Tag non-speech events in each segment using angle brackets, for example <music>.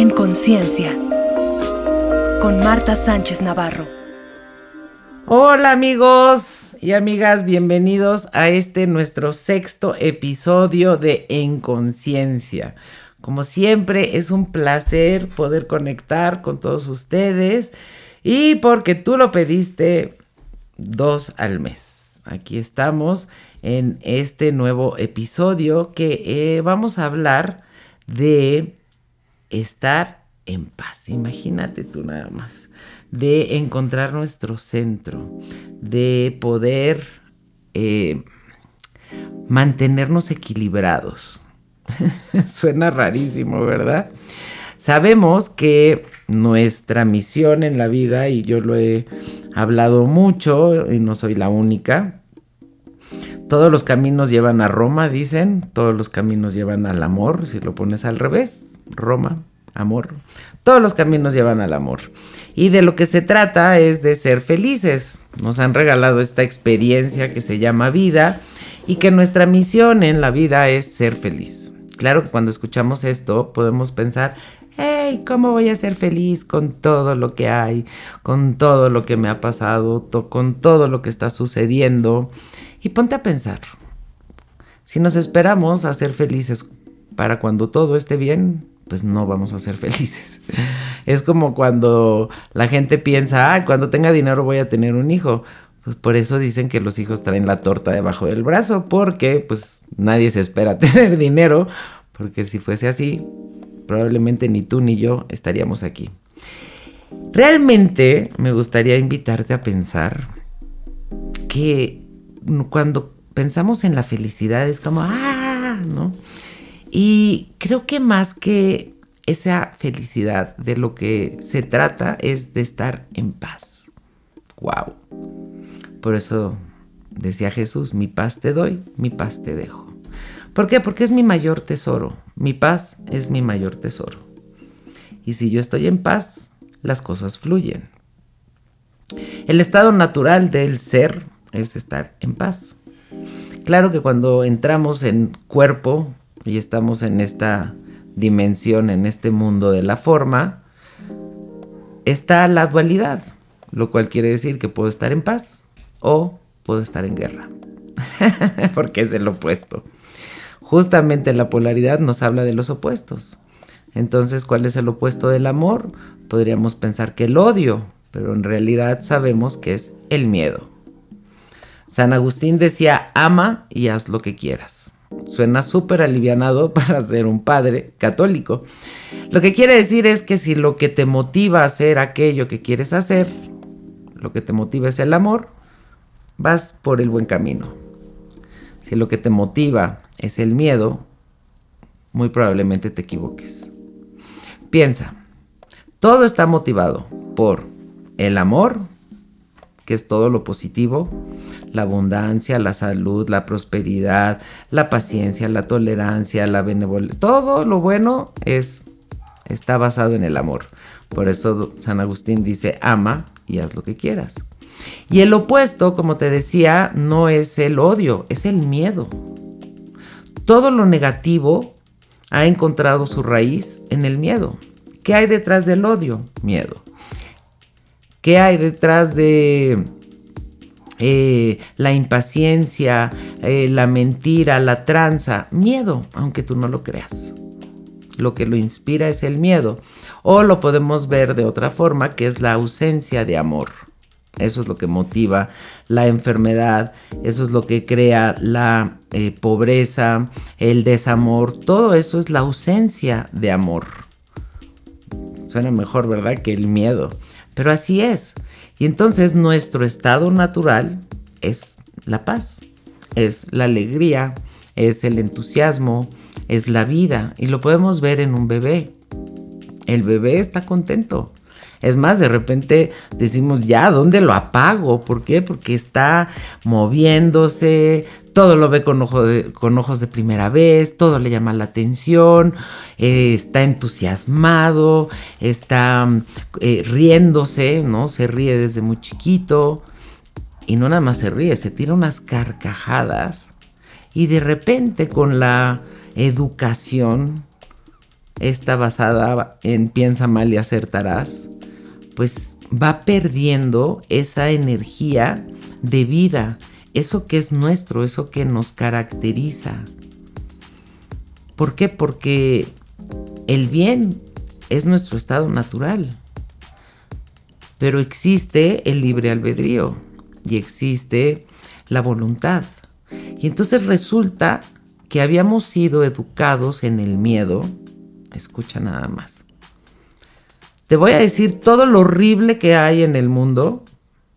En Conciencia, con Marta Sánchez Navarro. Hola amigos y amigas, bienvenidos a este nuestro sexto episodio de En Conciencia. Como siempre, es un placer poder conectar con todos ustedes y porque tú lo pediste, dos al mes. Aquí estamos en este nuevo episodio que eh, vamos a hablar de estar en paz. Imagínate tú nada más. De encontrar nuestro centro, de poder eh, mantenernos equilibrados. <laughs> Suena rarísimo, ¿verdad? Sabemos que nuestra misión en la vida, y yo lo he hablado mucho, y no soy la única, todos los caminos llevan a Roma, dicen, todos los caminos llevan al amor, si lo pones al revés, Roma, amor, todos los caminos llevan al amor. Y de lo que se trata es de ser felices. Nos han regalado esta experiencia que se llama vida y que nuestra misión en la vida es ser feliz. Claro que cuando escuchamos esto podemos pensar, hey, ¿cómo voy a ser feliz con todo lo que hay, con todo lo que me ha pasado, con todo lo que está sucediendo? Y ponte a pensar, si nos esperamos a ser felices para cuando todo esté bien, pues no vamos a ser <laughs> felices. Es como cuando la gente piensa, ah, cuando tenga dinero voy a tener un hijo. Pues por eso dicen que los hijos traen la torta debajo del brazo, porque pues nadie se espera <laughs> tener dinero, porque si fuese así, probablemente ni tú ni yo estaríamos aquí. Realmente me gustaría invitarte a pensar que cuando pensamos en la felicidad es como, ah, ¿no? Y creo que más que esa felicidad de lo que se trata es de estar en paz. ¡Wow! Por eso decía Jesús, mi paz te doy, mi paz te dejo. ¿Por qué? Porque es mi mayor tesoro. Mi paz es mi mayor tesoro. Y si yo estoy en paz, las cosas fluyen. El estado natural del ser es estar en paz. Claro que cuando entramos en cuerpo y estamos en esta dimensión, en este mundo de la forma, está la dualidad, lo cual quiere decir que puedo estar en paz o puedo estar en guerra, <laughs> porque es el opuesto. Justamente la polaridad nos habla de los opuestos. Entonces, ¿cuál es el opuesto del amor? Podríamos pensar que el odio, pero en realidad sabemos que es el miedo. San Agustín decía, ama y haz lo que quieras. Suena súper alivianado <laughs> para ser un padre católico. Lo que quiere decir es que si lo que te motiva a hacer aquello que quieres hacer, lo que te motiva es el amor, vas por el buen camino. Si lo que te motiva es el miedo, muy probablemente te equivoques. Piensa, todo está motivado por el amor, que es todo lo positivo, la abundancia, la salud, la prosperidad, la paciencia, la tolerancia, la benevolencia, todo lo bueno es está basado en el amor. Por eso San Agustín dice, ama y haz lo que quieras. Y el opuesto, como te decía, no es el odio, es el miedo. Todo lo negativo ha encontrado su raíz en el miedo. ¿Qué hay detrás del odio? Miedo. ¿Qué hay detrás de eh, la impaciencia, eh, la mentira, la tranza? Miedo, aunque tú no lo creas. Lo que lo inspira es el miedo. O lo podemos ver de otra forma, que es la ausencia de amor. Eso es lo que motiva la enfermedad, eso es lo que crea la eh, pobreza, el desamor, todo eso es la ausencia de amor. Suena mejor, ¿verdad? Que el miedo. Pero así es. Y entonces nuestro estado natural es la paz, es la alegría, es el entusiasmo, es la vida. Y lo podemos ver en un bebé. El bebé está contento. Es más, de repente decimos, ya, ¿dónde lo apago? ¿Por qué? Porque está moviéndose, todo lo ve con, ojos de primera vez, todo le llama la atención, eh, está entusiasmado, está eh, riéndose, ¿no? Se ríe desde muy chiquito. Y no nada más se ríe, se tira unas carcajadas. Y de repente con la educación esta basada en piensa mal y acertarás, pues va perdiendo esa energía de vida, eso que es nuestro, eso que nos caracteriza. ¿Por qué? Porque el bien es nuestro estado natural, pero existe el libre albedrío y existe la voluntad. Y entonces resulta que habíamos sido educados en el miedo, escucha nada más. Te voy a decir todo lo horrible que hay en el mundo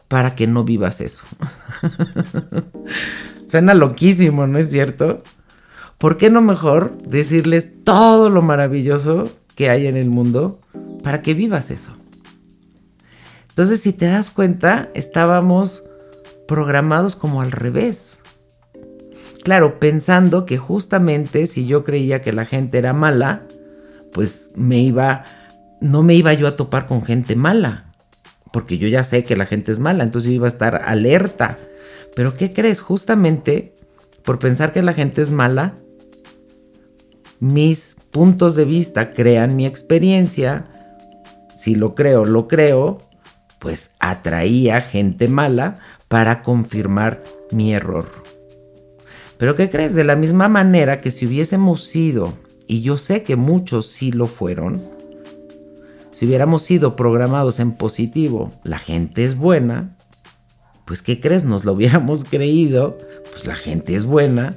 para que no vivas eso. <laughs> Suena loquísimo, ¿no es cierto? ¿Por qué no mejor decirles todo lo maravilloso que hay en el mundo para que vivas eso? Entonces, si te das cuenta, estábamos programados como al revés. Claro, pensando que justamente si yo creía que la gente era mala, pues me iba, no me iba yo a topar con gente mala, porque yo ya sé que la gente es mala, entonces yo iba a estar alerta. Pero ¿qué crees? Justamente por pensar que la gente es mala, mis puntos de vista crean mi experiencia, si lo creo, lo creo, pues atraía gente mala para confirmar mi error. Pero ¿qué crees? De la misma manera que si hubiésemos sido, y yo sé que muchos sí lo fueron, si hubiéramos sido programados en positivo, la gente es buena, pues ¿qué crees? Nos lo hubiéramos <laughs> creído, pues la gente es buena,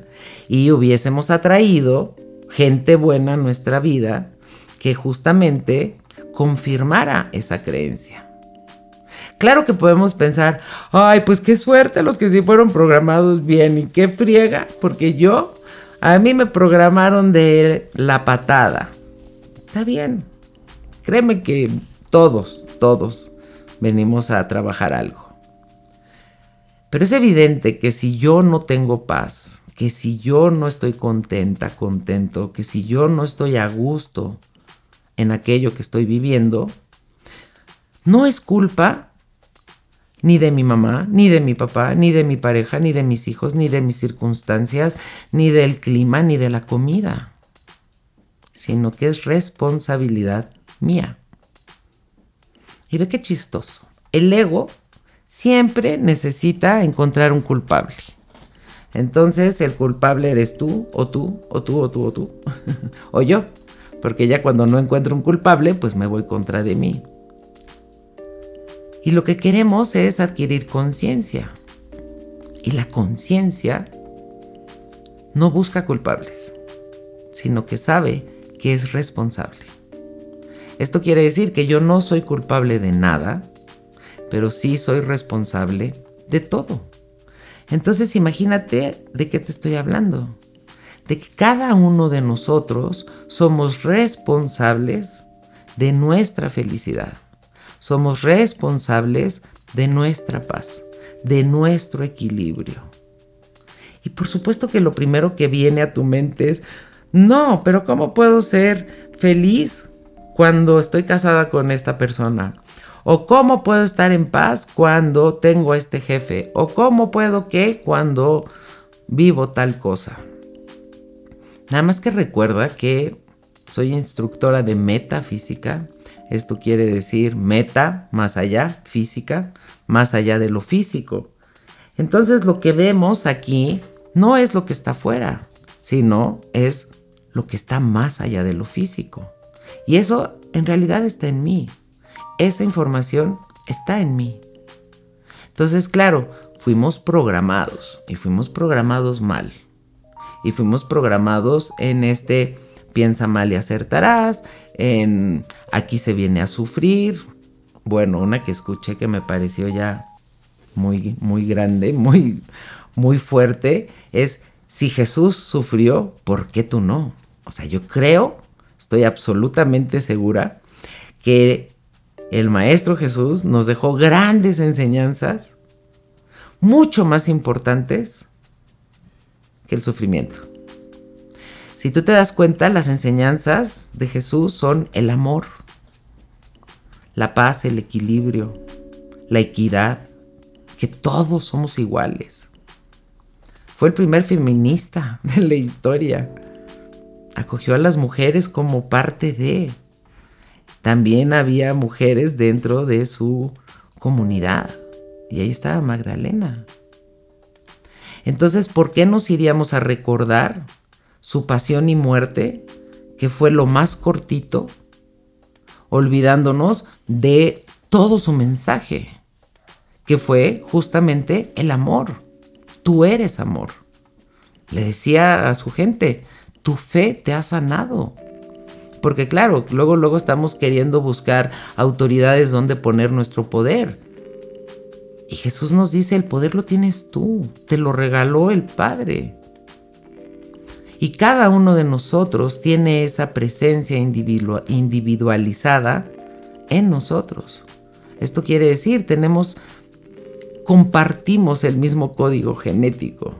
y hubiésemos atraído gente buena a nuestra vida que justamente confirmara esa creencia. Claro que podemos pensar, ay, pues qué suerte los que sí fueron programados bien y qué friega, porque yo, a mí me programaron de la patada. Está bien. Créeme que todos, todos venimos a trabajar algo. Pero es evidente que si yo no tengo paz, que si yo no estoy contenta, contento, que si yo no estoy a gusto en aquello que estoy viviendo, no es culpa ni de mi mamá, ni de mi papá, ni de mi pareja, ni de mis hijos, ni de mis circunstancias, ni del clima, ni de la comida, sino que es responsabilidad mía. Y ve qué chistoso. El ego siempre necesita encontrar un culpable. Entonces el culpable eres tú, o tú, o tú, o tú, o tú, <laughs> o yo. Porque ya cuando no encuentro un culpable, pues me voy contra de mí. Y lo que queremos es adquirir conciencia. Y la conciencia no busca culpables, sino que sabe que es responsable. Esto quiere decir que yo no soy culpable de nada, pero sí soy responsable de todo. Entonces imagínate de qué te estoy hablando. De que cada uno de nosotros somos responsables de nuestra felicidad. Somos responsables de nuestra paz, de nuestro equilibrio. Y por supuesto que lo primero que viene a tu mente es, no, pero ¿cómo puedo ser feliz cuando estoy casada con esta persona? ¿O cómo puedo estar en paz cuando tengo este jefe? ¿O cómo puedo que cuando vivo tal cosa? Nada más que recuerda que soy instructora de metafísica esto quiere decir meta, más allá, física, más allá de lo físico. Entonces lo que vemos aquí no es lo que está afuera, sino es lo que está más allá de lo físico. Y eso en realidad está en mí. Esa información está en mí. Entonces, claro, fuimos programados y fuimos programados mal. Y fuimos programados en este piensa mal y acertarás, en aquí se viene a sufrir. Bueno, una que escuché que me pareció ya muy, muy grande, muy, muy fuerte, es si Jesús sufrió, ¿por qué tú no? O sea, yo creo, estoy absolutamente segura que el Maestro Jesús nos dejó grandes enseñanzas, mucho más importantes que el sufrimiento. Si tú te das cuenta, las enseñanzas de Jesús son el amor, la paz, el equilibrio, la equidad, que todos somos iguales. Fue el primer feminista <laughs> de la historia. Acogió a las mujeres como parte de. También había mujeres dentro de su comunidad. Y ahí estaba Magdalena. Entonces, ¿por qué nos iríamos a recordar su pasión y muerte, que fue lo más cortito, olvidándonos de todo su mensaje, que fue justamente el amor? Tú eres amor. Le decía a su gente, tu fe te ha sanado. Porque claro, luego, luego estamos queriendo buscar autoridades donde poner nuestro poder. Y Jesús nos dice, el poder lo tienes tú, te lo regaló el Padre. Y cada uno de nosotros tiene esa presencia individualizada en nosotros. Esto quiere decir, tenemos, compartimos el mismo código genético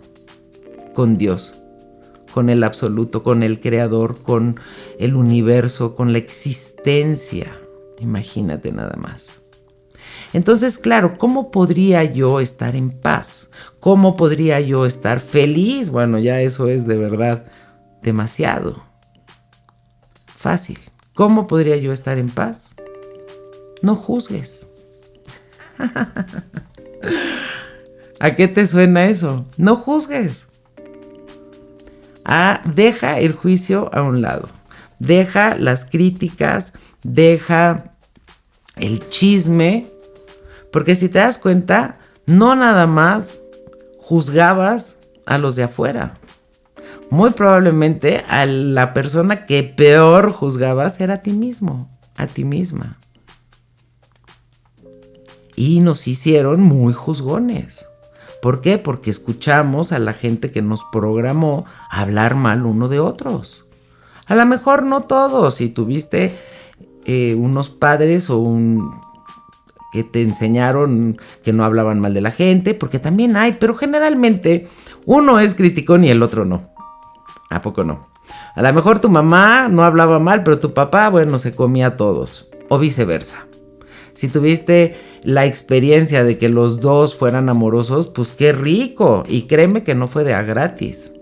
con Dios, con el absoluto, con el creador, con el universo, con la existencia. Imagínate nada más. Entonces, claro, ¿cómo podría yo estar en paz? ¿Cómo podría yo estar feliz? Bueno, ya eso es de verdad demasiado fácil. ¿Cómo podría yo estar en paz? No juzgues. <laughs> ¿A qué te suena eso? No juzgues. Deja el juicio a un lado. Deja las críticas, deja el chisme, porque si te das cuenta, no nada más juzgabas a los de afuera. Muy probablemente a la persona que peor juzgabas era a ti mismo, a ti misma. Y nos hicieron muy juzgones. ¿Por qué? Porque escuchamos a la gente que nos programó hablar mal uno de otros. A lo mejor no todos, si tuviste eh, unos padres o un que te enseñaron que no hablaban mal de la gente, porque también hay, pero generalmente uno es criticón y el otro no. ¿A poco no? A lo mejor tu mamá no hablaba mal, pero tu papá, bueno, se comía a todos, o viceversa. Si tuviste la experiencia de que los dos fueran amorosos, pues qué rico. Y créeme que no fue de a gratis.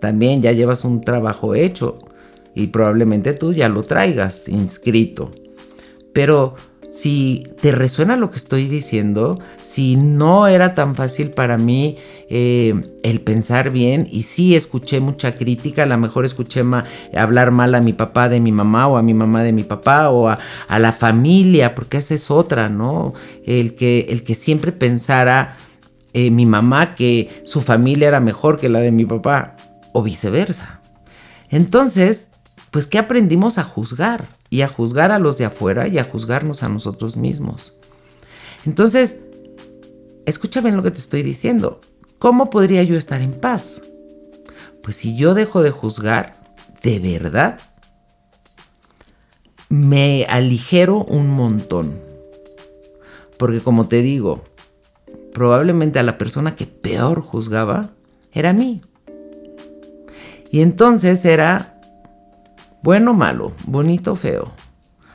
También ya llevas un trabajo hecho y probablemente tú ya lo traigas inscrito. Pero si te resuena lo que estoy diciendo, si no era tan fácil para mí eh, el pensar bien y sí escuché mucha crítica, a lo mejor escuché hablar mal a mi papá de mi mamá o a mi mamá de mi papá o a, la familia, porque esa es otra, ¿no? El que, siempre pensara eh, mi mamá que su familia era mejor que la de mi papá o viceversa. Entonces, pues ¿qué aprendimos a juzgar? Y a juzgar a los de afuera y a juzgarnos a nosotros mismos. Entonces, escúchame lo que te estoy diciendo. ¿Cómo podría yo estar en paz? Pues si yo dejo de juzgar, de verdad, me aligero un montón. Porque como te digo, probablemente a la persona que peor juzgaba era a mí. Y entonces era bueno o malo, bonito o feo,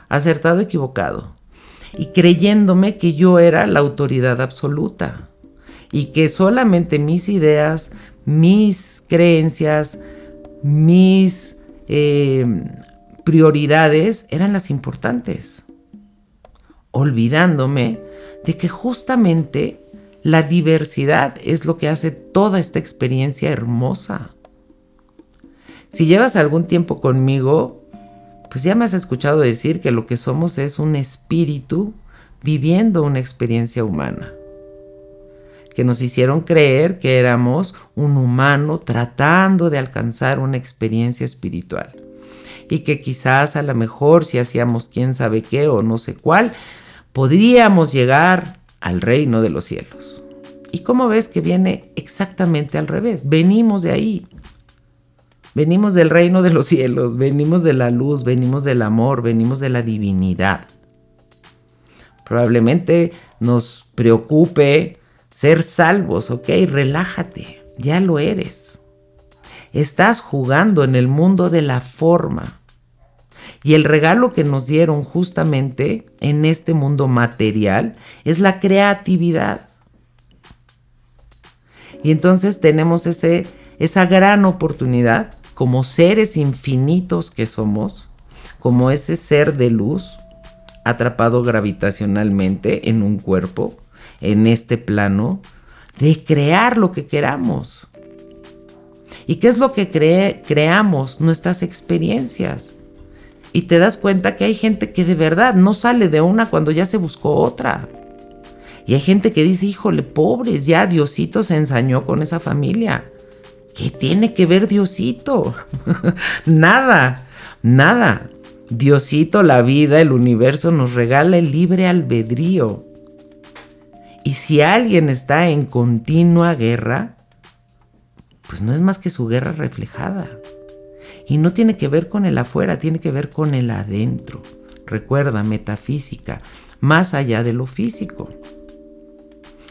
acertado o equivocado, y creyéndome que yo era la autoridad absoluta y que solamente mis ideas, mis creencias, mis eh, prioridades eran las importantes, olvidándome de que justamente la diversidad es lo que hace toda esta experiencia hermosa. Si llevas algún tiempo conmigo, pues ya me has escuchado decir que lo que somos es un espíritu viviendo una experiencia humana. Que nos hicieron creer que éramos un humano tratando de alcanzar una experiencia espiritual. Y que quizás a lo mejor si hacíamos quién sabe qué o no sé cuál, podríamos llegar al reino de los cielos. ¿Y cómo ves que viene exactamente al revés? Venimos de ahí. Venimos del reino de los cielos, venimos de la luz, venimos del amor, venimos de la divinidad. Probablemente nos preocupe ser salvos, ok, relájate, ya lo eres. Estás jugando en el mundo de la forma. Y el regalo que nos dieron justamente en este mundo material es la creatividad. Y entonces tenemos ese, esa gran oportunidad como seres infinitos que somos, como ese ser de luz atrapado gravitacionalmente en un cuerpo, en este plano, de crear lo que queramos. ¿Y qué es lo que creamos? Nuestras experiencias. Y te das cuenta que hay gente que de verdad no sale de una cuando ya se buscó otra. Y hay gente que dice, híjole, pobres, ya Diosito se ensañó con esa familia. ¿Qué tiene que ver Diosito? <laughs> nada, nada. Diosito, la vida, el universo nos regala el libre albedrío. Y si alguien está en continua guerra, pues no es más que su guerra reflejada. Y no tiene que ver con el afuera, tiene que ver con el adentro. Recuerda, metafísica, más allá de lo físico.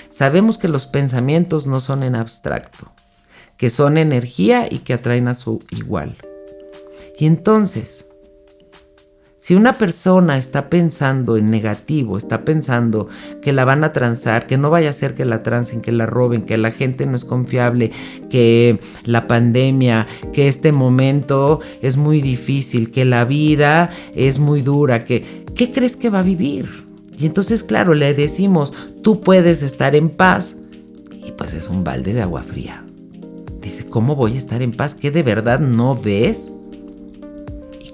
Sabemos que los pensamientos no son en abstracto, que son energía y que atraen a su igual. Y entonces, si una persona está pensando en negativo, está pensando que la van a transar, que no vaya a ser que la transen, que la roben, que la gente no es confiable, que la pandemia, que este momento es muy difícil, que la vida es muy dura, que ¿qué crees que va a vivir? Y entonces, claro, le decimos, tú puedes estar en paz y pues es un balde de agua fría. ¿Cómo voy a estar en paz? ¿Qué de verdad no ves?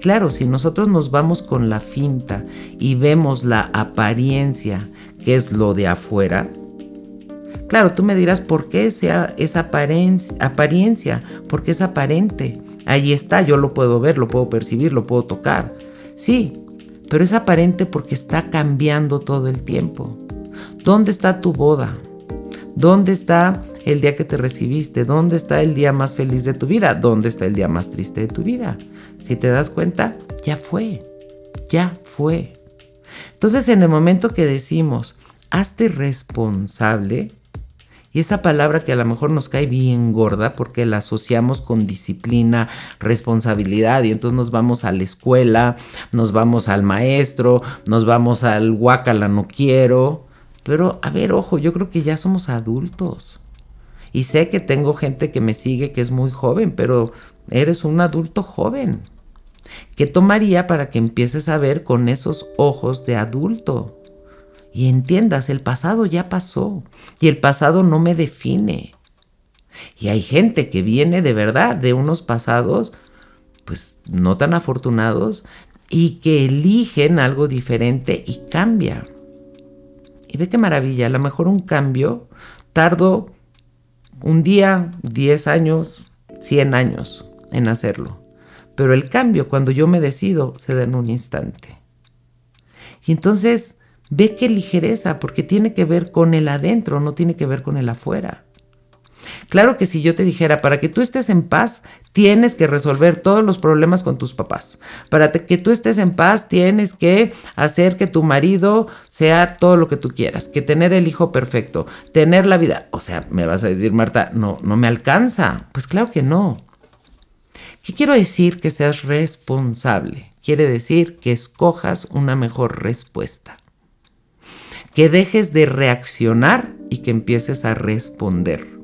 Claro, si nosotros nos vamos con la finta y vemos la apariencia, que es lo de afuera, claro, tú me dirás, ¿por qué esa, apariencia, apariencia? Porque es aparente. Ahí está, yo lo puedo ver, lo puedo percibir, lo puedo tocar. Sí, pero es aparente porque está cambiando todo el tiempo. ¿Dónde está tu boda? ¿Dónde está el día que te recibiste? ¿Dónde está el día más feliz de tu vida? ¿Dónde está el día más triste de tu vida? Si te das cuenta, ya fue, ya fue. Entonces en el momento que decimos, hazte responsable, y esa palabra que a lo mejor nos cae bien gorda porque la asociamos con disciplina, responsabilidad y entonces nos vamos a la escuela, nos vamos al maestro, nos vamos al guacala no quiero. Pero a ver, ojo, yo creo que ya somos adultos. Y sé que tengo gente que me sigue que es muy joven, pero eres un adulto joven. ¿Qué tomaría para que empieces a ver con esos ojos de adulto? Y entiendas, el pasado ya pasó y el pasado no me define. Y hay gente que viene de verdad de unos pasados pues no tan afortunados y que eligen algo diferente y cambia. Y ve qué maravilla, a lo mejor un cambio tardo un día, 10 años, 100 años en hacerlo. Pero el cambio, cuando yo me decido, se da en un instante. Y entonces, ve qué ligereza, porque tiene que ver con el adentro, no tiene que ver con el afuera. Claro que si yo te dijera, para que tú estés en paz, tienes que resolver todos los problemas con tus papás. Para que tú estés en paz, tienes que hacer que tu marido sea todo lo que tú quieras, que tener el hijo perfecto, tener la vida. O sea, me vas a decir, Marta, no, no me alcanza. Pues claro que no. ¿Qué quiero decir que seas responsable? Quiere decir que escojas una mejor respuesta. Que dejes de reaccionar y que empieces a responder.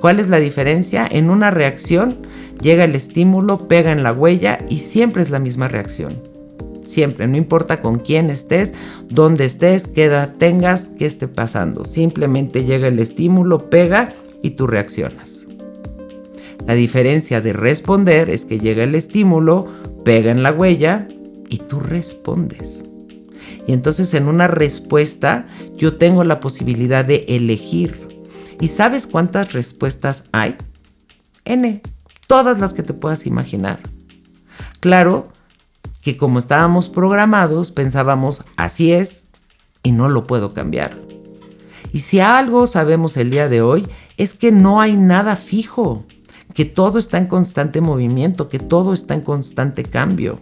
¿Cuál es la diferencia? En una reacción llega el estímulo, pega en la huella y siempre es la misma reacción. Siempre, no importa con quién estés, dónde estés, qué edad tengas, qué esté pasando. Simplemente llega el estímulo, pega y tú reaccionas. La diferencia de responder es que llega el estímulo, pega en la huella y tú respondes. Y entonces en una respuesta yo tengo la posibilidad de elegir ¿Y sabes cuántas respuestas hay? N, todas las que te puedas imaginar. Claro que como estábamos programados, pensábamos, así es, y no lo puedo cambiar. Y si algo sabemos el día de hoy, es que no hay nada fijo, que todo está en constante movimiento, que todo está en constante cambio,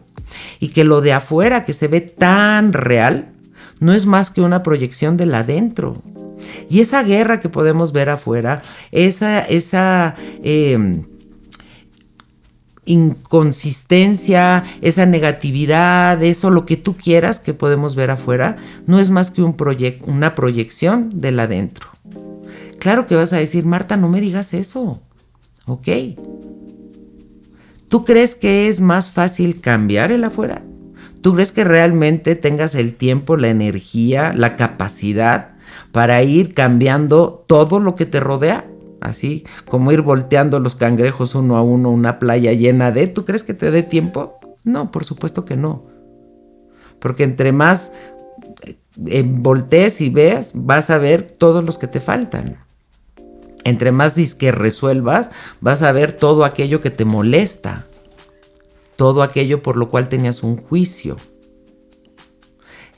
y que lo de afuera que se ve tan real, no es más que una proyección del adentro. Y esa guerra que podemos ver afuera, esa, esa em, inconsistencia, esa negatividad, eso, lo que tú quieras que podemos ver afuera, no es más que un una proyección del adentro. Claro que vas a decir, Marta, no me digas eso. Ok. ¿Tú crees que es más fácil cambiar el afuera? ¿Tú crees que realmente tengas el tiempo, la energía, la capacidad para ir cambiando todo lo que te rodea? Así como ir volteando los cangrejos uno a uno, una playa llena de... ¿Tú crees que te dé tiempo? No, por supuesto que no. Porque entre más eh, voltees y veas, vas a ver todos los que te faltan. Entre más disque resuelvas, vas a ver todo aquello que te molesta. Todo aquello por lo cual tenías un juicio.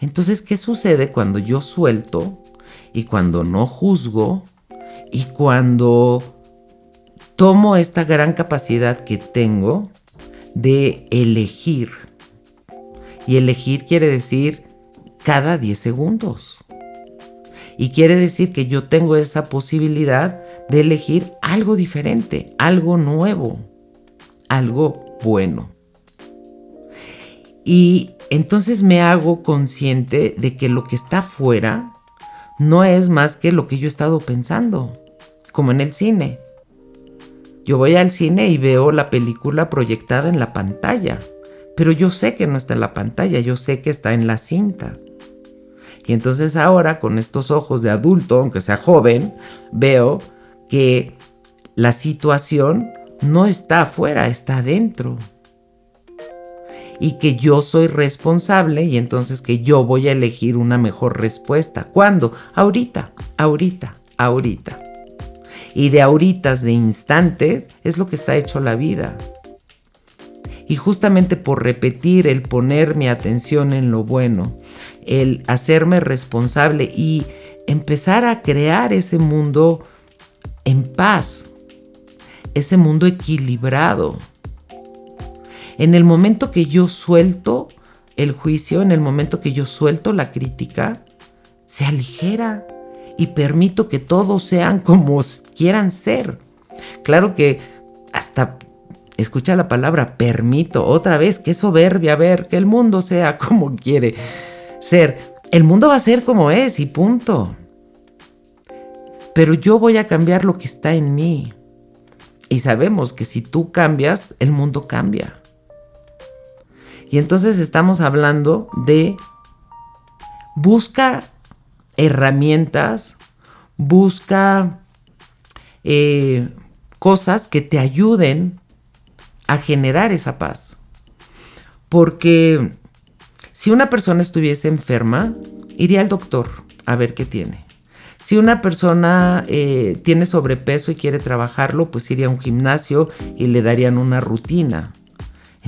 Entonces, ¿qué sucede cuando yo suelto y cuando no juzgo y cuando tomo esta gran capacidad que tengo de elegir. Y elegir quiere decir cada 10 segundos. Y quiere decir que yo tengo esa posibilidad de elegir algo diferente, algo nuevo, algo bueno. Y entonces me hago consciente de que lo que está afuera no es más que lo que yo he estado pensando, como en el cine. Yo voy al cine y veo la película proyectada en la pantalla, pero yo sé que no está en la pantalla, yo sé que está en la cinta. Y entonces ahora con estos ojos de adulto, aunque sea joven, veo que la situación no está afuera, está adentro y que yo soy responsable y entonces que yo voy a elegir una mejor respuesta. ¿Cuándo? Ahorita, ahorita, ahorita. Y de ahoritas, de instantes, es lo que está hecho la vida. Y justamente por repetir el poner mi atención en lo bueno, el hacerme responsable y empezar a crear ese mundo en paz, ese mundo equilibrado, en el momento que yo suelto el juicio, en el momento que yo suelto la crítica, se aligera y permito que todos sean <laughs> como quieran ser. Claro que hasta escucha la palabra permito otra vez, qué soberbia ver que el mundo sea <laughs> como quiere ser. El mundo va a ser como es y punto. Pero yo voy a cambiar lo que está en mí. Y sabemos que si tú cambias, el mundo cambia. Y entonces estamos hablando de busca herramientas, busca eh, cosas que te ayuden a generar esa paz. Porque si una persona estuviese enferma, iría al doctor a ver qué tiene. Si una persona eh, tiene sobrepeso y quiere trabajarlo, pues iría a un gimnasio y le darían una rutina.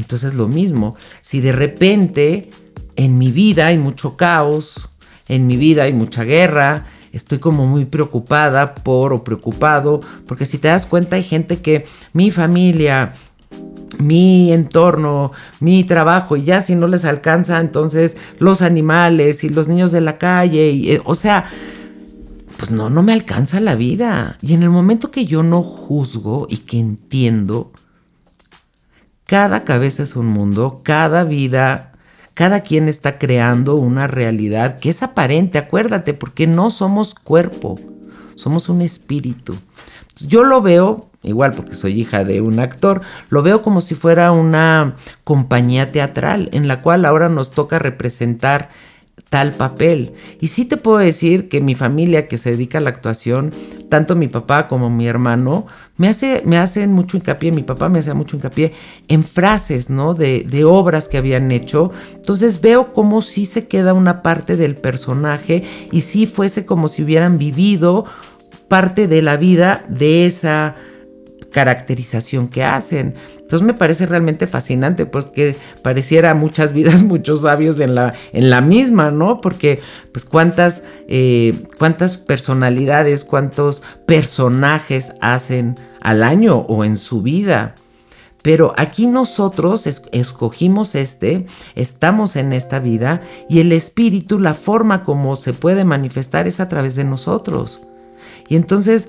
Entonces lo mismo, si de repente en mi vida hay mucho caos, en mi vida hay mucha guerra, estoy como muy preocupada por o preocupado, porque si te das cuenta hay gente que mi familia, mi entorno, mi trabajo, y ya si no les alcanza, entonces los animales y los niños de la calle, eh, o sea, pues no, no me alcanza la vida. Y en el momento que yo no juzgo y que entiendo, cada cabeza es un mundo, cada vida, cada quien está creando una realidad que es aparente, acuérdate, porque no somos cuerpo, somos un espíritu. Yo lo veo, igual porque soy hija de un actor, lo veo como si fuera una compañía teatral en la cual ahora nos toca representar tal papel. Y sí te puedo decir que mi familia que se dedica a la actuación, tanto mi papá como mi hermano, me, hace, me hacen mucho hincapié, mi papá me hace mucho hincapié en frases, ¿no? De, de obras que habían hecho. Entonces veo como si se queda una parte del personaje y si fuese como si hubieran vivido parte de la vida de esa caracterización que hacen. Entonces me parece realmente fascinante, pues que pareciera muchas vidas, <laughs> muchos sabios en la, en la misma, ¿no? Porque pues cuántas, eh, cuántas personalidades, cuántos personajes hacen al año o en su vida. Pero aquí nosotros escogimos este, estamos en esta vida y el espíritu, la forma como se puede manifestar es a través de nosotros. Y entonces,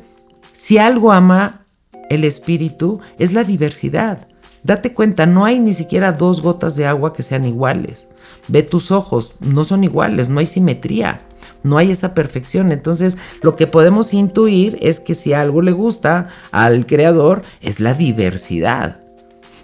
si algo ama el espíritu es la diversidad. Date cuenta, no hay ni siquiera dos gotas de agua que sean iguales. Ve tus ojos, no son iguales, no hay simetría, no hay esa perfección. Entonces, lo que podemos intuir es que si algo le gusta al creador es la diversidad.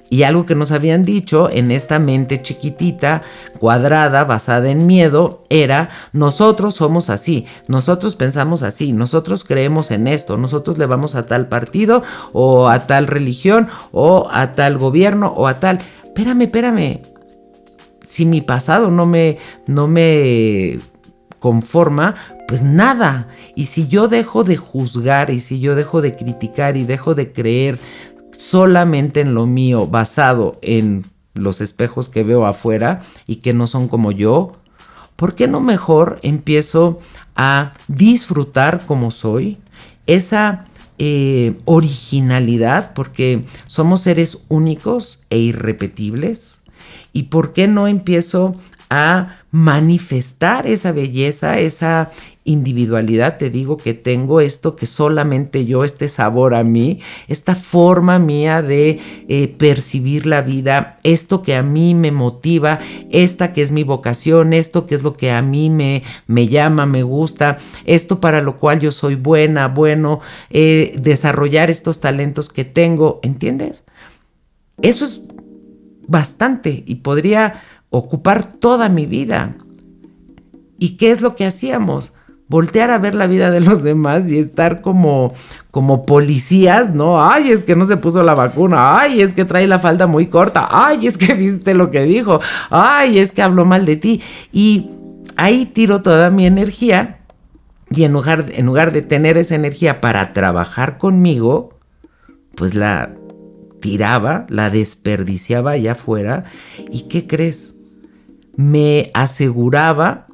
Y algo que nos habían dicho en esta mente chiquitita, cuadrada, basada en miedo, era, nosotros somos así, nosotros pensamos así, nosotros creemos en esto, nosotros le vamos a tal partido o a tal religión o a tal gobierno o a tal... Espérame, espérame. Si mi pasado no me, no me conforma, pues nada. Y si yo dejo de juzgar y si yo dejo de criticar y dejo de creer solamente en lo mío, basado en los espejos que veo afuera y que no son como yo, ¿por qué no mejor empiezo a disfrutar como soy? Esa eh, originalidad, porque somos seres únicos e irrepetibles. ¿Y por qué no empiezo a manifestar esa belleza, esa individualidad, te digo que tengo esto que solamente yo, este sabor a mí, esta forma mía de eh, percibir la vida, esto que a mí me motiva, esta que es mi vocación, esto que es lo que a mí me, me llama, me gusta, esto para lo cual yo soy buena, bueno, eh, desarrollar estos talentos que tengo, ¿entiendes? Eso es bastante y podría ocupar toda mi vida. ¿Y qué es lo que hacíamos? Voltear a ver la vida de los demás y estar como, como policías, ¿no? Ay, es que no se puso la vacuna, ay, es que trae la falda muy corta, ay, es que <laughs> viste lo que dijo, ay, es que habló mal de ti. Y ahí tiro toda mi energía y en lugar, en lugar de tener esa energía para trabajar conmigo, pues la tiraba, la desperdiciaba allá afuera. ¿Y qué crees? Me aseguraba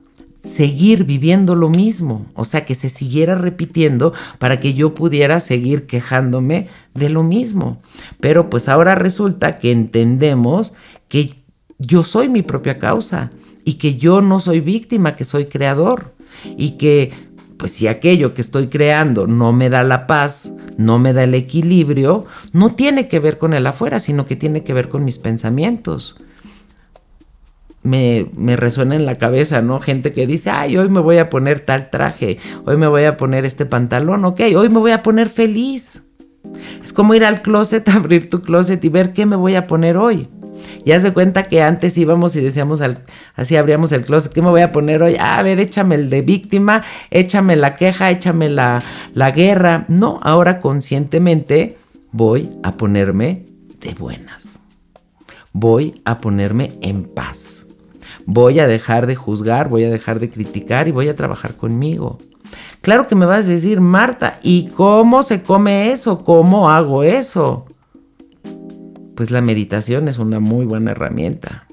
seguir viviendo lo mismo, o sea, que se siguiera repitiendo para que yo pudiera seguir quejándome de lo mismo. Pero pues ahora resulta que entendemos que yo soy mi propia causa y que yo no soy víctima, que soy creador y que pues si aquello que estoy creando no me da la paz, no me da el equilibrio, no tiene que ver con el afuera, sino que tiene que ver con mis pensamientos me, resuena en la cabeza, ¿no? Gente que dice, ay, hoy me voy a poner tal traje, hoy me voy a poner este pantalón, ok, hoy me voy a poner feliz. Es como ir al closet, <laughs> abrir tu closet y ver qué me voy a poner hoy. Ya se cuenta que antes íbamos y decíamos, así abríamos el closet, ¿qué me voy a poner hoy? Ah, a ver, échame el de víctima, échame la queja, échame la, la guerra. No, ahora conscientemente voy a ponerme de buenas. Voy a ponerme en paz voy a dejar de juzgar, voy a dejar de criticar y voy a trabajar conmigo. Claro que me vas a decir, Marta, ¿y cómo se come eso? ¿Cómo hago eso? Pues la meditación es una muy buena herramienta.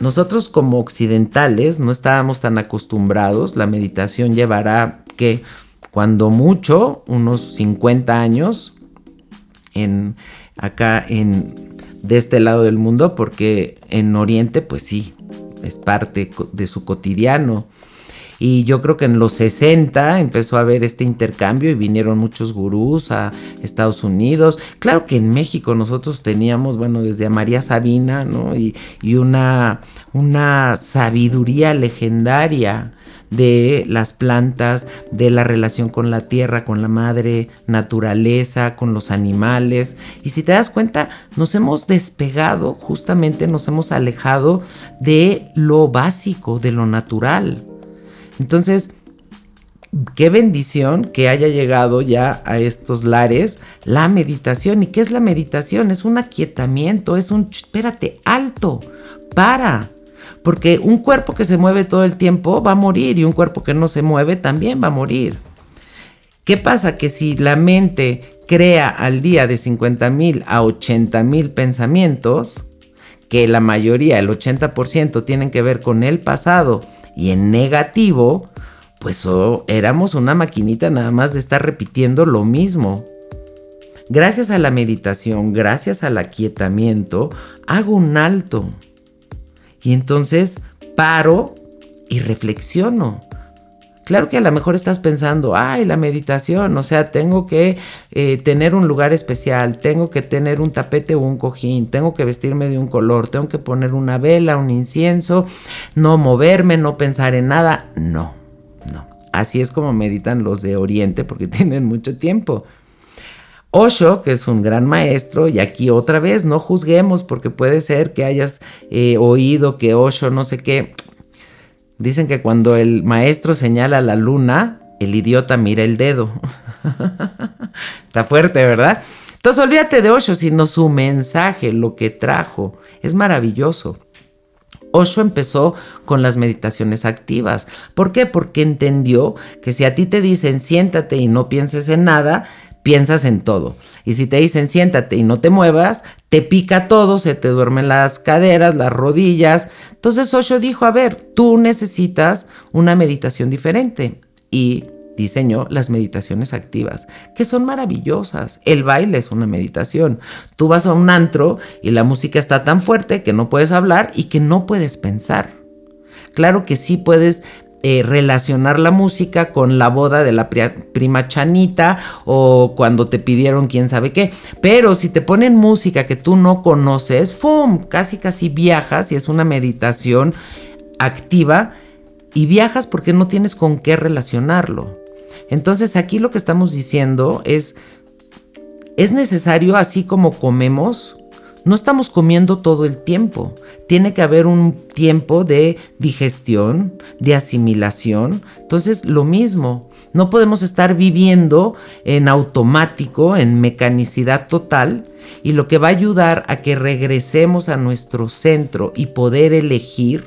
Nosotros como occidentales no estábamos tan acostumbrados, la meditación llevará que cuando mucho, unos 50 años, en, acá en de este lado del mundo porque en Oriente pues sí, es parte de su cotidiano. Y yo creo que en los 60 empezó a haber este intercambio y vinieron muchos gurús a Estados Unidos. Claro que en México nosotros teníamos, bueno, desde a María Sabina, ¿no? Y, y una, una sabiduría legendaria de las plantas, de la relación con la tierra, con la madre naturaleza, con los animales. Y si te das cuenta, nos hemos despegado, justamente nos hemos alejado de lo básico, de lo natural. Entonces, qué bendición que haya llegado ya a estos lares la meditación. ¿Y qué es la meditación? Es un aquietamiento, es un, espérate, alto, para porque un cuerpo que se mueve todo el tiempo va a morir y un cuerpo que no se mueve también va a morir. ¿Qué pasa? Que si la mente crea al día de 50 mil a 80 mil pensamientos, que la mayoría, el 80%, tienen que ver con el pasado y en negativo, pues oh, éramos una maquinita nada más de estar repitiendo lo mismo. Gracias a la meditación, gracias al aquietamiento, hago un alto y entonces paro y reflexiono. Claro que a lo mejor estás pensando, ay, la meditación, o sea, tengo que eh, tener un lugar especial, tengo que tener un tapete o un cojín, tengo que vestirme de un color, tengo que poner una vela, un incienso, no moverme, no pensar en nada. No, no. Así es como meditan los de Oriente porque <laughs> tienen mucho tiempo. Osho, que es un gran maestro, y aquí otra vez no juzguemos porque puede ser que hayas eh, oído que Osho no sé qué. Dicen que cuando el maestro señala la luna, el idiota mira el dedo. <laughs> Está fuerte, ¿verdad? Entonces olvídate de Osho, sino su mensaje, lo que trajo. Es maravilloso. Osho empezó con las meditaciones activas. ¿Por qué? Porque entendió que si a ti te dicen siéntate y no pienses en nada, piensas en todo. Y si te dicen siéntate y no te muevas, te pica todo, se te duermen las caderas, las rodillas. Entonces Osho dijo, a ver, tú necesitas una meditación diferente. Y diseñó las meditaciones activas, que son maravillosas. El baile es una meditación. Tú vas a un antro y la música está tan fuerte que no puedes hablar y que no puedes pensar. Claro que sí puedes eh, relacionar la música con la boda de la prima Chanita o cuando te pidieron quién sabe qué. Pero si te ponen música que tú no conoces, ¡fum! Casi casi viajas y es una meditación activa y viajas porque no tienes con qué relacionarlo. Entonces aquí lo que estamos diciendo es, es necesario así como comemos, no estamos comiendo todo el tiempo. Tiene que haber un tiempo de digestión, de asimilación. Entonces, lo mismo. No podemos estar viviendo en automático, en mecanicidad total. Y lo que va a ayudar a que regresemos a nuestro centro y poder elegir,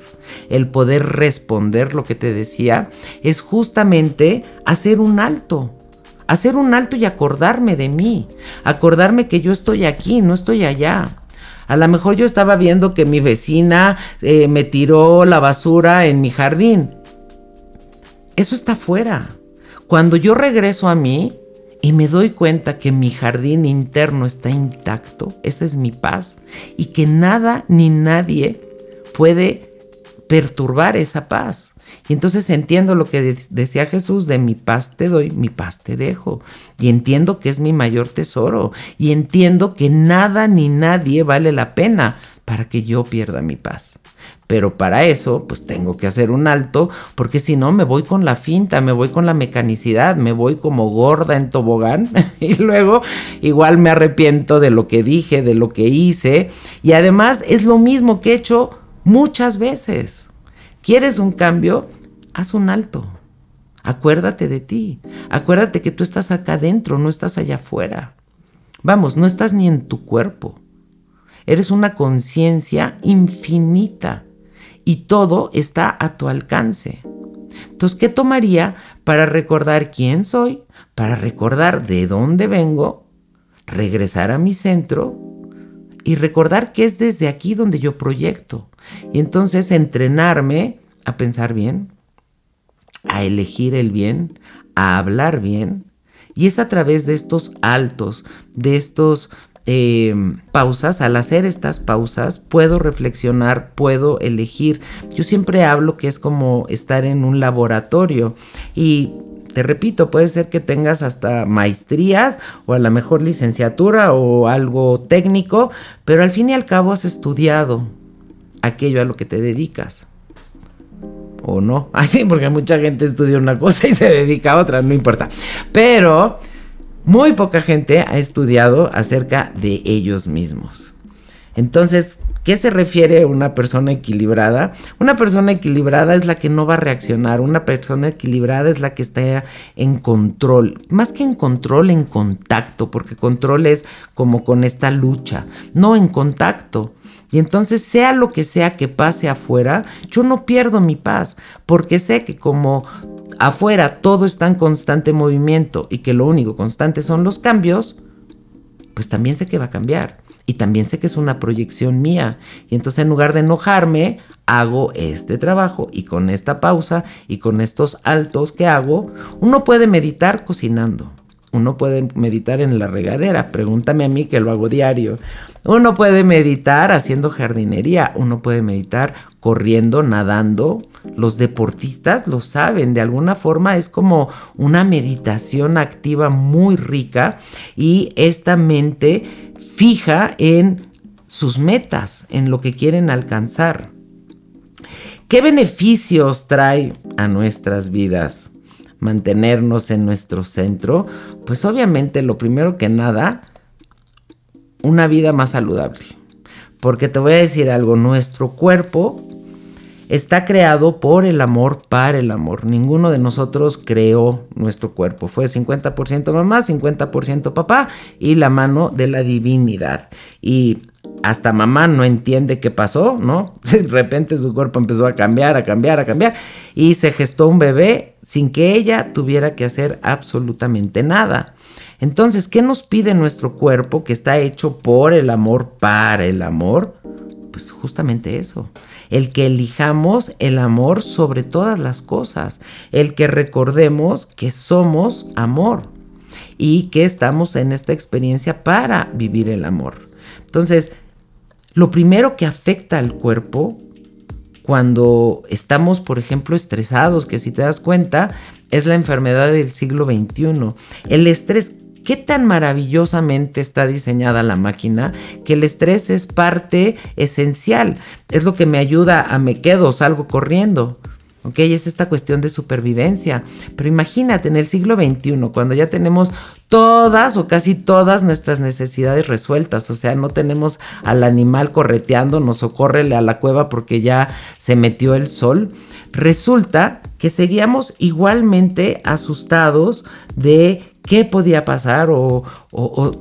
el poder responder, lo que te decía, es justamente hacer un alto hacer un alto y acordarme de mí, acordarme que yo estoy aquí, no estoy allá. A lo mejor yo estaba viendo que mi vecina eh, me tiró la basura en mi jardín. Eso está fuera. Cuando yo regreso a mí y me doy cuenta que mi jardín interno está intacto, esa es mi paz, y que nada ni nadie puede perturbar esa paz. Y entonces entiendo lo que decía Jesús de mi paz te doy, mi paz te dejo. Y entiendo que es mi mayor tesoro. Y entiendo que nada ni nadie vale la pena para que yo pierda mi paz. Pero para eso, pues tengo que hacer un alto, porque si no me voy con la finta, me voy con la mecanicidad, me voy como gorda en tobogán <laughs> y luego igual me arrepiento de lo que dije, de lo que hice. Y además es lo mismo que he hecho muchas veces. ¿Quieres un cambio? Haz un alto. Acuérdate de ti. Acuérdate que tú estás acá adentro, no estás allá afuera. Vamos, no estás ni en tu cuerpo. Eres una conciencia infinita y todo está a tu alcance. Entonces, ¿qué tomaría para recordar quién soy, para recordar de dónde vengo, regresar a mi centro y recordar que es desde aquí donde yo proyecto? Y entonces entrenarme a pensar bien, a elegir el bien, a hablar bien. Y es a través de estos altos, de estos eh, pausas, al hacer estas pausas, puedo reflexionar, puedo elegir. Yo siempre hablo que es como estar en un laboratorio y te repito, puede ser que tengas hasta maestrías o a lo mejor licenciatura o algo técnico, pero al fin y al cabo has estudiado, aquello a lo que te dedicas. O no. <laughs> Así, porque mucha gente estudia una cosa y se dedica a otra, no importa. Pero muy poca gente ha estudiado acerca de ellos mismos. Entonces, ¿Qué se refiere una persona equilibrada? Una persona equilibrada es la que no va a reaccionar, una persona equilibrada es la que está en control, más que en control, en contacto, porque control es como con esta lucha, no en contacto. Y entonces, sea lo que sea que pase afuera, yo no pierdo mi paz, porque sé que como afuera todo está en constante movimiento y que lo único constante son los cambios, pues también sé que va a cambiar. Y también sé que es una proyección mía. Y entonces en lugar de enojarme, hago este trabajo y con esta pausa y con estos altos que hago, uno puede meditar cocinando. Uno puede meditar en la regadera, pregúntame a mí que lo hago diario. Uno puede meditar haciendo jardinería, uno puede meditar corriendo, nadando. Los deportistas lo saben, de alguna forma es como una meditación activa muy rica y esta mente fija en sus metas, en lo que quieren alcanzar. ¿Qué beneficios trae a nuestras vidas? mantenernos en nuestro centro, pues obviamente lo primero que nada, una vida más saludable. Porque te voy a decir algo, nuestro cuerpo está creado por el amor, para el amor. Ninguno de nosotros creó nuestro cuerpo. Fue 50% mamá, 50% papá y la mano de la divinidad. Y hasta mamá no entiende qué pasó, ¿no? <laughs> De repente su cuerpo empezó a cambiar, a cambiar, a cambiar y se gestó un bebé sin que ella tuviera que hacer absolutamente nada. Entonces, ¿qué nos pide nuestro cuerpo que está hecho por el amor, para el amor? Pues justamente eso el que elijamos el amor sobre todas las cosas, el que recordemos que somos amor y que estamos en esta experiencia para vivir el amor. Entonces, lo primero que afecta al cuerpo cuando estamos, por ejemplo, estresados, que si te das cuenta, es la enfermedad del siglo XXI. El estrés qué tan maravillosamente está diseñada la máquina que el estrés es parte esencial. Es lo que me ayuda a me quedo, salgo corriendo. ¿Ok? Es esta cuestión de supervivencia. Pero imagínate, en el siglo XXI, cuando ya tenemos todas o casi todas nuestras necesidades resueltas, o sea, no tenemos al animal correteándonos o córrele a la cueva porque ya se metió el sol, resulta que seguíamos igualmente asustados de qué podía pasar o,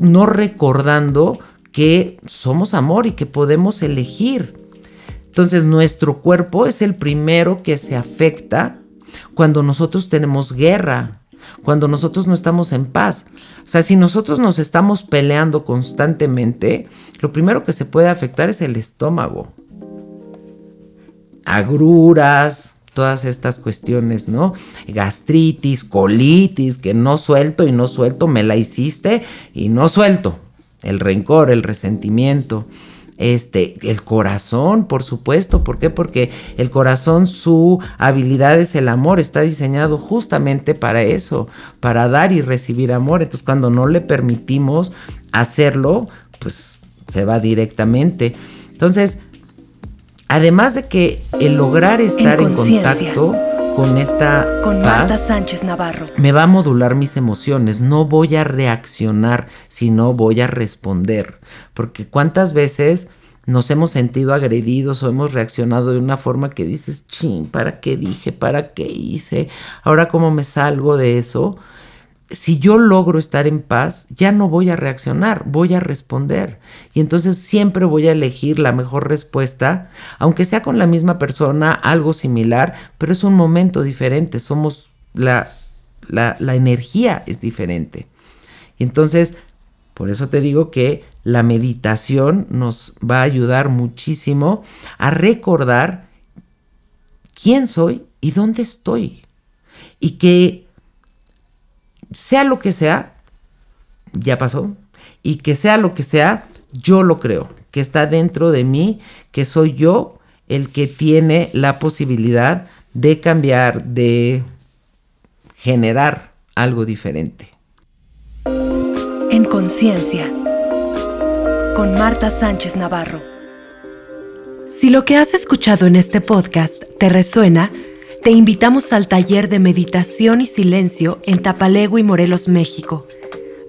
no recordando que somos amor y que podemos elegir. Entonces nuestro cuerpo es el primero que se afecta cuando nosotros tenemos guerra, cuando nosotros no estamos en paz. O sea, si nosotros nos estamos peleando constantemente, lo primero que se puede afectar es el estómago. Agruras, todas estas cuestiones, ¿no? Gastritis, colitis, que no suelto y no suelto, me la hiciste y no suelto. El rencor, el resentimiento, este, el corazón, por supuesto. ¿Por qué? Porque el corazón, su habilidad es el amor, está diseñado justamente para eso, para dar y recibir amor. Entonces, cuando no le permitimos hacerlo, pues se va directamente. Entonces, Además de que el lograr estar en, contacto con esta con Marta Sánchez Navarro me va a modular mis emociones, no voy a reaccionar, sino voy a responder, porque cuántas veces nos hemos sentido agredidos o hemos reaccionado de una forma que dices, ching, ¿para qué dije? ¿Para qué hice? Ahora cómo me salgo de eso? Si yo logro estar en paz, ya no voy a reaccionar, voy a responder. Y entonces siempre voy a elegir la mejor respuesta, aunque sea con la misma persona, algo similar, pero es un momento diferente, somos la, la, energía es diferente. Y entonces, por eso te digo que la meditación nos va a ayudar muchísimo a recordar quién soy y dónde estoy. Y que sea lo que sea, ya pasó. Y que sea lo que sea, yo lo creo, que está dentro de mí, que soy yo el que tiene la posibilidad de cambiar, de generar algo diferente. En conciencia, con Marta Sánchez Navarro. Si lo que has escuchado en este podcast te resuena, te invitamos al taller de meditación y silencio en Tapalego y Morelos, México.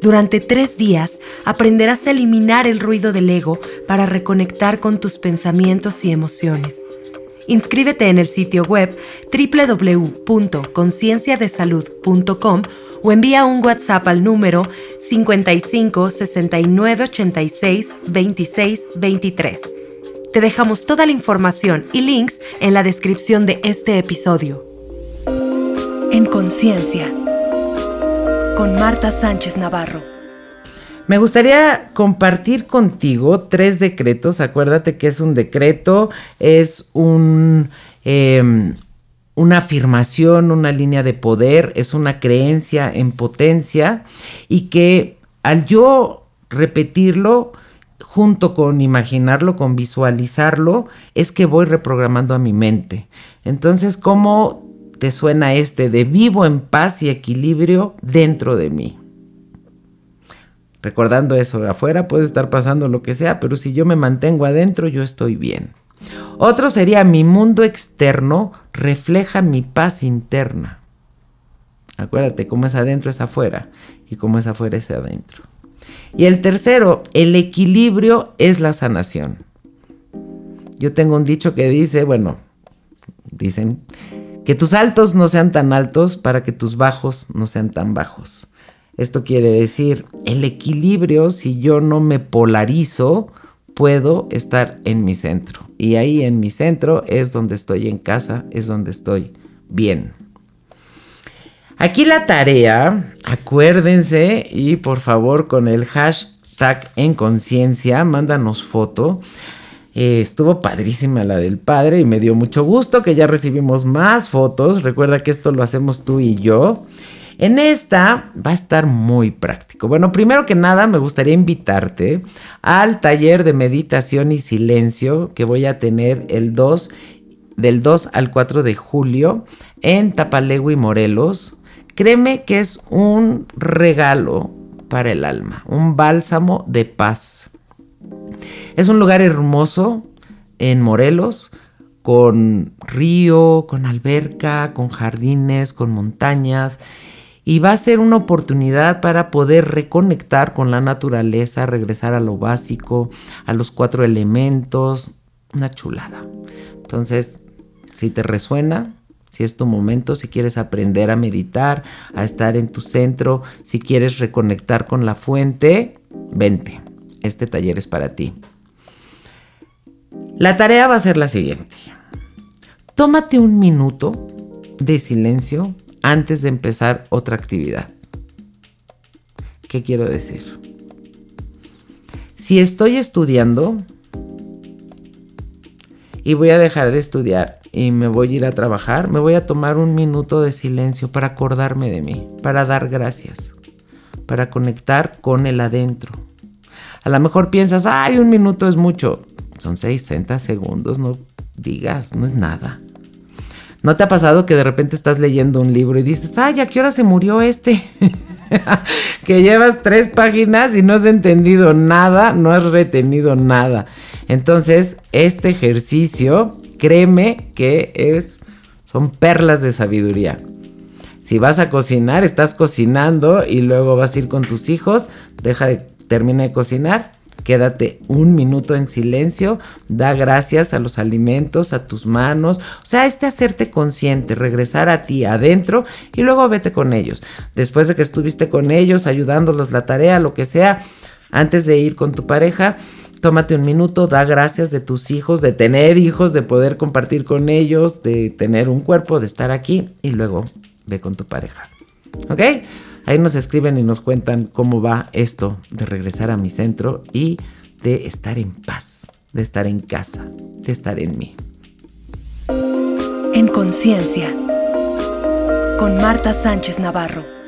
Durante tres días aprenderás a eliminar el ruido del ego para reconectar con tus pensamientos y emociones. Inscríbete en el sitio web www.concienciadesalud.com o envía un WhatsApp al número 55 69 86 26 23 te dejamos toda la información y links en la descripción de este episodio. En Conciencia, con Marta Sánchez Navarro. Me gustaría compartir contigo tres decretos. Acuérdate que es un decreto, es un, em, una afirmación, una línea de poder, es una creencia en potencia y que al yo repetirlo, junto con imaginarlo, con visualizarlo, es que voy reprogramando a mi mente. Entonces, ¿cómo te suena este de vivo en paz y equilibrio dentro de mí? Recordando eso, afuera puede estar pasando lo que sea, pero si yo me mantengo adentro, yo estoy bien. Otro sería mi mundo externo refleja mi paz interna. Acuérdate, cómo es adentro es afuera y cómo es afuera es adentro. Y el tercero, el equilibrio es la sanación. Yo tengo un dicho que dice, bueno, dicen, que tus altos no sean tan altos para que tus bajos no sean tan bajos. Esto quiere decir, el equilibrio, si yo no me polarizo, puedo estar en mi centro. Y ahí en mi centro es donde estoy en casa, es donde estoy bien. Aquí la tarea, acuérdense y por favor con el hashtag en conciencia, mándanos foto. Eh, estuvo padrísima la del padre y me dio mucho gusto que ya recibimos más fotos. Recuerda que esto lo hacemos tú y yo. En esta va a estar muy práctico. Bueno, primero que nada me gustaría invitarte al taller de meditación y silencio que voy a tener el 2 del 2 al 4 de julio en Tapalegui, Morelos. Créeme que es un regalo para el alma, un bálsamo de paz. Es un lugar hermoso en Morelos, con río, con alberca, con jardines, con montañas y va a ser una oportunidad para poder reconectar con la naturaleza, regresar a lo básico, a los cuatro elementos, una chulada. Entonces, si te resuena, si es tu momento, si quieres aprender a meditar, a estar en tu centro, si quieres reconectar con la fuente, vente. Este taller es para ti. La tarea va a ser la siguiente. Tómate un minuto de silencio antes de empezar otra actividad. ¿Qué quiero decir? Si estoy estudiando y voy a dejar de estudiar y me voy a ir a trabajar, me voy a tomar un minuto de silencio para acordarme de mí, para dar gracias, para conectar con el adentro. A lo mejor piensas, ay, un minuto es mucho. Son 60 segundos, no digas, no es nada. ¿No te ha pasado que de repente estás leyendo un libro y dices, ay, ¿a qué hora se murió este? <laughs> que llevas tres páginas y no has entendido nada, no has retenido nada. Entonces, este ejercicio, créeme que es, son perlas de sabiduría. Si vas a cocinar, estás cocinando y luego vas a ir con tus hijos, deja de, termina de cocinar Quédate un minuto en silencio, da gracias a los alimentos, a tus manos, o sea, este hacerte consciente, regresar a ti adentro y luego vete con ellos. Después de que estuviste con ellos, ayudándolos la tarea, lo que sea, antes de ir con tu pareja, tómate un minuto, da gracias de tus hijos, de tener hijos, de poder compartir con ellos, de tener un cuerpo, de estar aquí y luego ve con tu pareja. ¿Ok? Ahí nos escriben y nos cuentan cómo va esto de regresar a mi centro y de estar en paz, de estar en casa, de estar en mí. En conciencia, con Marta Sánchez Navarro.